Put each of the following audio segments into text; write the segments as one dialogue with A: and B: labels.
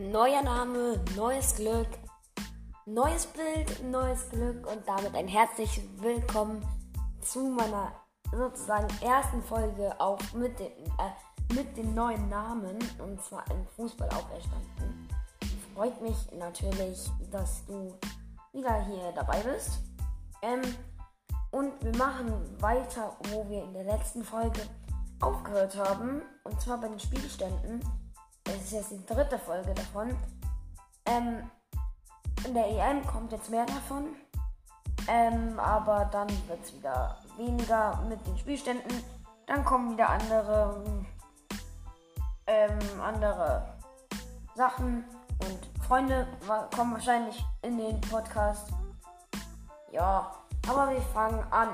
A: Neuer Name, neues Glück, neues Bild, neues Glück und damit ein herzliches Willkommen zu meiner sozusagen ersten Folge auch mit dem, äh, mit dem neuen Namen und zwar im Fußball auferstanden. Freut mich natürlich, dass du wieder hier dabei bist. Ähm, und wir machen weiter, wo wir in der letzten Folge aufgehört haben. Und zwar bei den Spielständen es ist jetzt die dritte Folge davon. Ähm, in der EM kommt jetzt mehr davon. Ähm, aber dann wird es wieder weniger mit den Spielständen. Dann kommen wieder andere, ähm, andere Sachen und Freunde kommen wahrscheinlich in den Podcast. Ja, aber wir fangen an.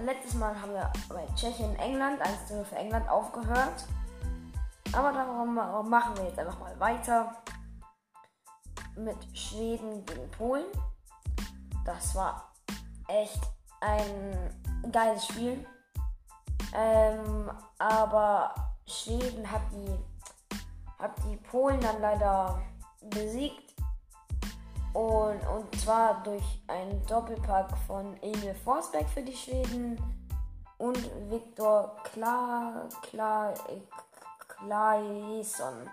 A: Letztes Mal haben wir bei Tschechien, England, 1 für England aufgehört. Aber darum machen wir jetzt einfach mal weiter mit Schweden gegen Polen. Das war echt ein geiles Spiel. Ähm, aber Schweden hat die, hat die Polen dann leider besiegt. Und, und zwar durch einen Doppelpack von Emil Forsberg für die Schweden und Viktor Klar, Klar, Claesson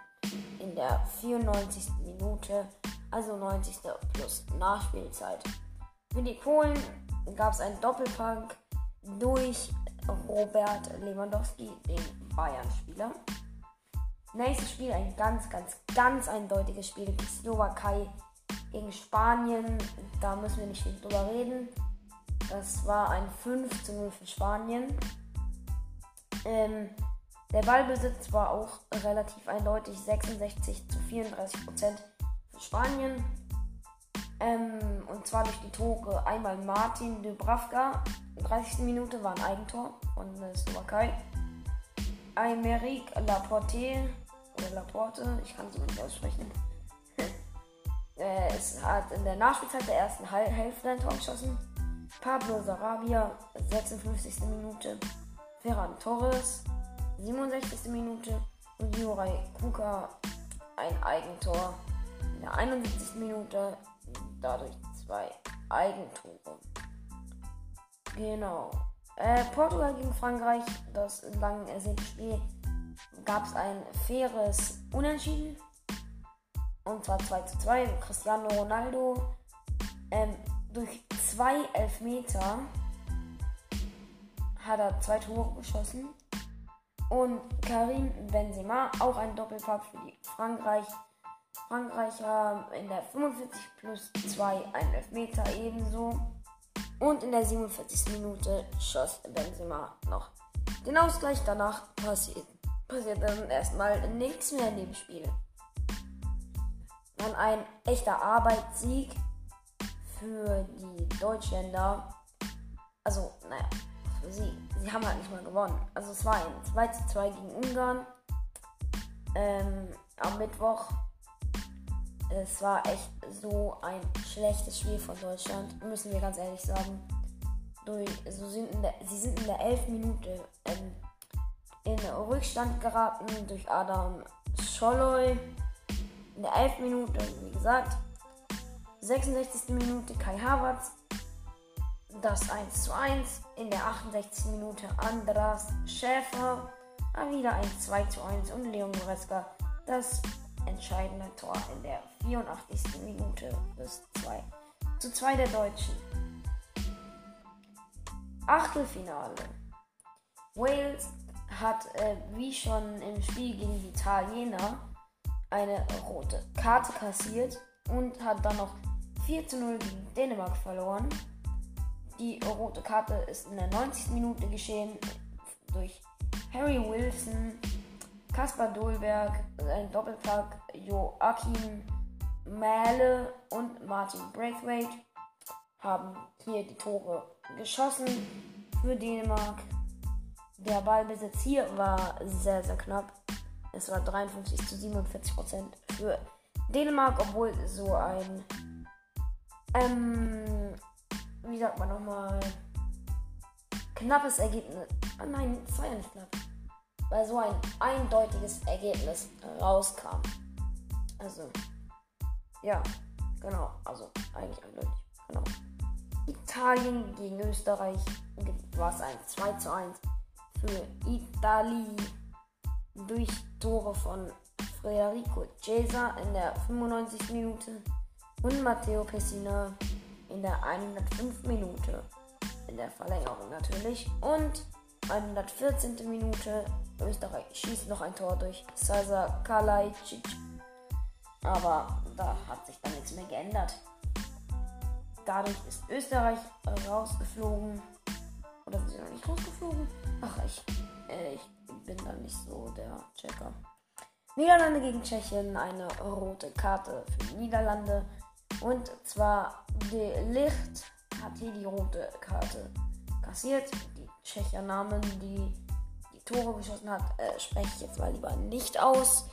A: in der 94. Minute, also 90. plus Nachspielzeit. Für die Polen gab es einen Doppelpack durch Robert Lewandowski, den Bayern-Spieler. Nächstes Spiel ein ganz, ganz, ganz eindeutiges Spiel. Die Slowakei gegen Spanien. Da müssen wir nicht viel drüber reden. Das war ein 5 zu 0 für Spanien. Ähm, der Ballbesitz war auch relativ eindeutig 66 zu 34 Prozent für Spanien. Ähm, und zwar durch die Tore einmal Martin Dubravka, 30. Minute war ein Eigentor von der Slowakei. Aymeric Laporte, oder Laporte, ich kann es immer nicht aussprechen. es hat in der Nachspielzeit der ersten Hälfte ein Tor geschossen. Pablo Sarabia, 56. Minute. Ferran Torres, 67. Minute und Juraj Kuka ein Eigentor in der 71. Minute. Dadurch zwei Eigentore. Genau. Äh, Portugal gegen Frankreich, das lang ersehnte Spiel, gab es ein faires Unentschieden. Und zwar 2 zu 2. Cristiano Ronaldo ähm, durch zwei Elfmeter hat er zwei Tore geschossen. Und Karim Benzema, auch ein Doppelpack für die Frankreich. Frankreicher in der 45 plus 2 ein Elfmeter ebenso. Und in der 47. Minute schoss Benzema noch den Ausgleich. Danach passiert, passiert dann erstmal nichts mehr in dem Spiel. Dann ein echter Arbeitssieg für die Deutschländer. Also, naja, sie, sie haben halt nicht mal gewonnen. Also es war ein 2 zu 2 gegen Ungarn. Ähm, am Mittwoch. Es war echt so ein schlechtes Spiel von Deutschland, müssen wir ganz ehrlich sagen. Durch, so sind der, sie sind in der 11 Minute ähm, in Rückstand geraten durch Adam Scholloy. In der 11 Minute, wie gesagt. 66. Minute Kai Havertz das 1 zu 1. In der 68. Minute Andras Schäfer. Wieder ein 2 zu 1 und Leon Goretzka das entscheidende Tor in der 84. Minute bis 2 zu 2 der Deutschen. Achtelfinale. Wales hat äh, wie schon im Spiel gegen die Italiener eine rote Karte kassiert und hat dann noch 4 zu 0 gegen Dänemark verloren. Die rote Karte ist in der 90. Minute geschehen durch Harry Wilson, Kaspar Dolberg, ein Doppelpack, Joachim Mähle und Martin Braithwaite haben hier die Tore geschossen für Dänemark. Der Ballbesitz hier war sehr, sehr knapp. Es war 53 zu 47 Prozent für Dänemark, obwohl so ein ähm, wie sagt man nochmal, knappes Ergebnis. Oh nein, es war ja nicht knapp. Weil so ein eindeutiges Ergebnis rauskam. Also, ja, genau. Also, eigentlich eindeutig. Genau. Italien gegen Österreich war es ein 2 zu 1 für Italien durch Tore von Federico Chiesa in der 95. Minute und Matteo Pessina in der 105. Minute. In der Verlängerung natürlich. Und 114. Minute. Österreich schießt noch ein Tor durch Sasa Kalajdzic. Aber da hat sich dann nichts mehr geändert. Dadurch ist Österreich rausgeflogen. Oder sind sie noch nicht rausgeflogen? Ach, ich, äh, ich bin da nicht so der Checker. Niederlande gegen Tschechien, eine rote Karte für Niederlande. Und zwar De Licht hat hier die rote Karte kassiert. Die Tschecher Namen, die die Tore geschossen hat, äh, spreche ich jetzt mal lieber nicht aus.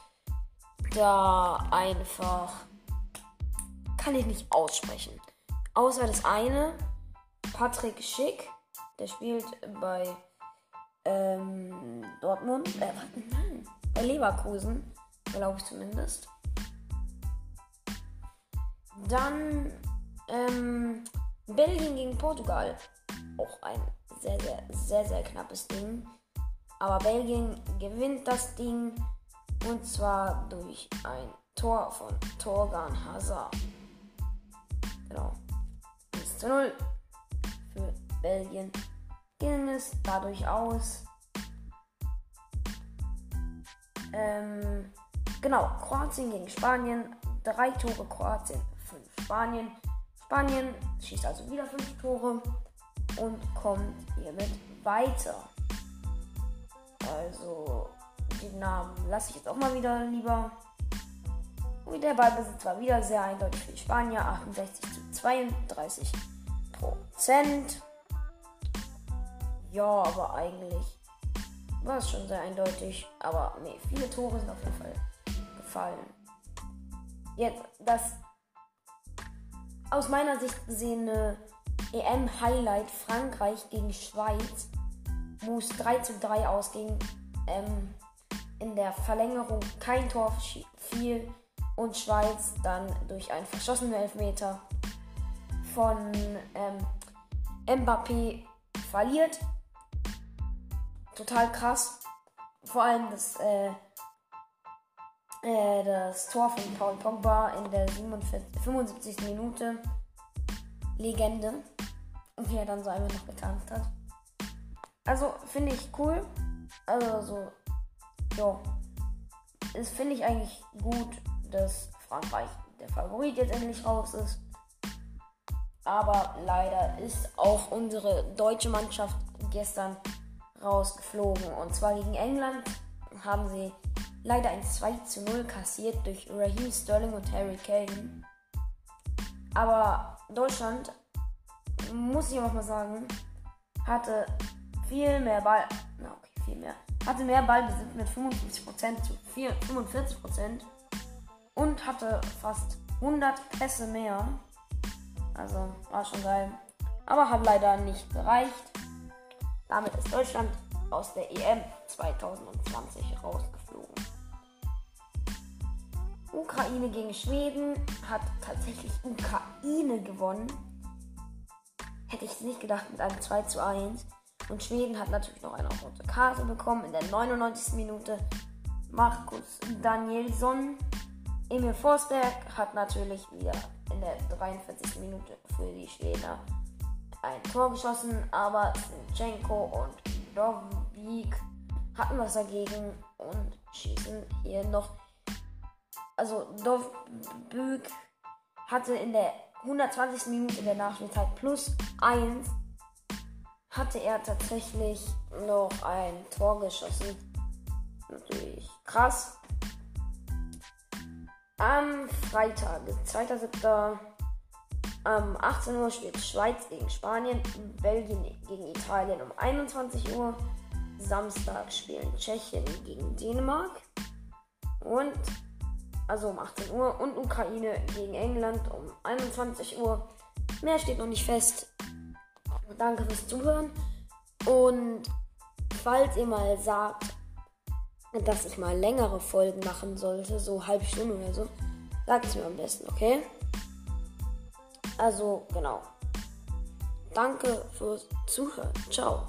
A: Da einfach kann ich nicht aussprechen. Außer das eine, Patrick Schick, der spielt bei ähm, Dortmund, äh, nein, bei Leverkusen, glaube ich zumindest. Dann ähm, Belgien gegen Portugal. Auch ein sehr, sehr, sehr, sehr knappes Ding. Aber Belgien gewinnt das Ding. Und zwar durch ein Tor von Torgan Hazard. Genau. 1 zu 0 für Belgien. Ging es dadurch aus. Ähm, genau, Kroatien gegen Spanien. Drei Tore Kroatien, Spanien. Spanien schießt also wieder fünf Tore und kommt hiermit weiter. Also die Namen lasse ich jetzt auch mal wieder lieber. Und der Ballbesitz war wieder sehr eindeutig für die Spanier. 68 zu 32 Prozent. Ja, aber eigentlich war es schon sehr eindeutig. Aber nee, viele Tore sind auf jeden Fall gefallen. Jetzt das aus meiner Sicht gesehene EM-Highlight Frankreich gegen Schweiz, wo es 3 zu 3 ausging. Ähm, in der Verlängerung kein Tor fiel und Schweiz dann durch einen verschossenen Elfmeter von ähm, Mbappé verliert. Total krass. Vor allem das äh, äh, das Tor von Paul Pogba in der 47, 75. Minute. Legende. Und wie er dann so einfach noch getanzt hat. Also finde ich cool. Also so, ja. Es finde ich eigentlich gut, dass Frankreich der Favorit jetzt endlich raus ist. Aber leider ist auch unsere deutsche Mannschaft gestern rausgeflogen. Und zwar gegen England haben sie leider ein 2 zu 0 kassiert durch Raheem Sterling und Harry Kane. Aber Deutschland, muss ich auch mal sagen, hatte viel mehr Ball. Na okay, viel mehr. Hatte mehr Ballbesitz mit 55% zu 45% und hatte fast 100 Pässe mehr. Also war schon geil. Aber hat leider nicht gereicht. Damit ist Deutschland aus der EM 2020 rausgeflogen. Ukraine gegen Schweden hat tatsächlich Ukraine gewonnen. Hätte ich es nicht gedacht mit einem 2 zu 1. Und Schweden hat natürlich noch eine rote Karte bekommen in der 99. Minute. Markus Danielsson. Emil Forsberg hat natürlich wieder in der 43. Minute für die Schweden ein Tor geschossen, aber Sinchenko und Dovik hatten was dagegen und schießen hier noch also Dovbüg hatte in der 120. Minute in der Nachspielzeit plus 1 hatte er tatsächlich noch ein Tor geschossen. Natürlich krass. Am Freitag, 2.7. Um 18 Uhr spielt Schweiz gegen Spanien, Belgien gegen Italien um 21 Uhr. Samstag spielen Tschechien gegen Dänemark. Und also um 18 Uhr, und Ukraine gegen England um 21 Uhr. Mehr steht noch nicht fest. Danke fürs Zuhören. Und falls ihr mal sagt, dass ich mal längere Folgen machen sollte, so halbe Stunde oder so, Sagt es mir am besten, okay? Also, genau. Danke fürs Zuhören. Ciao.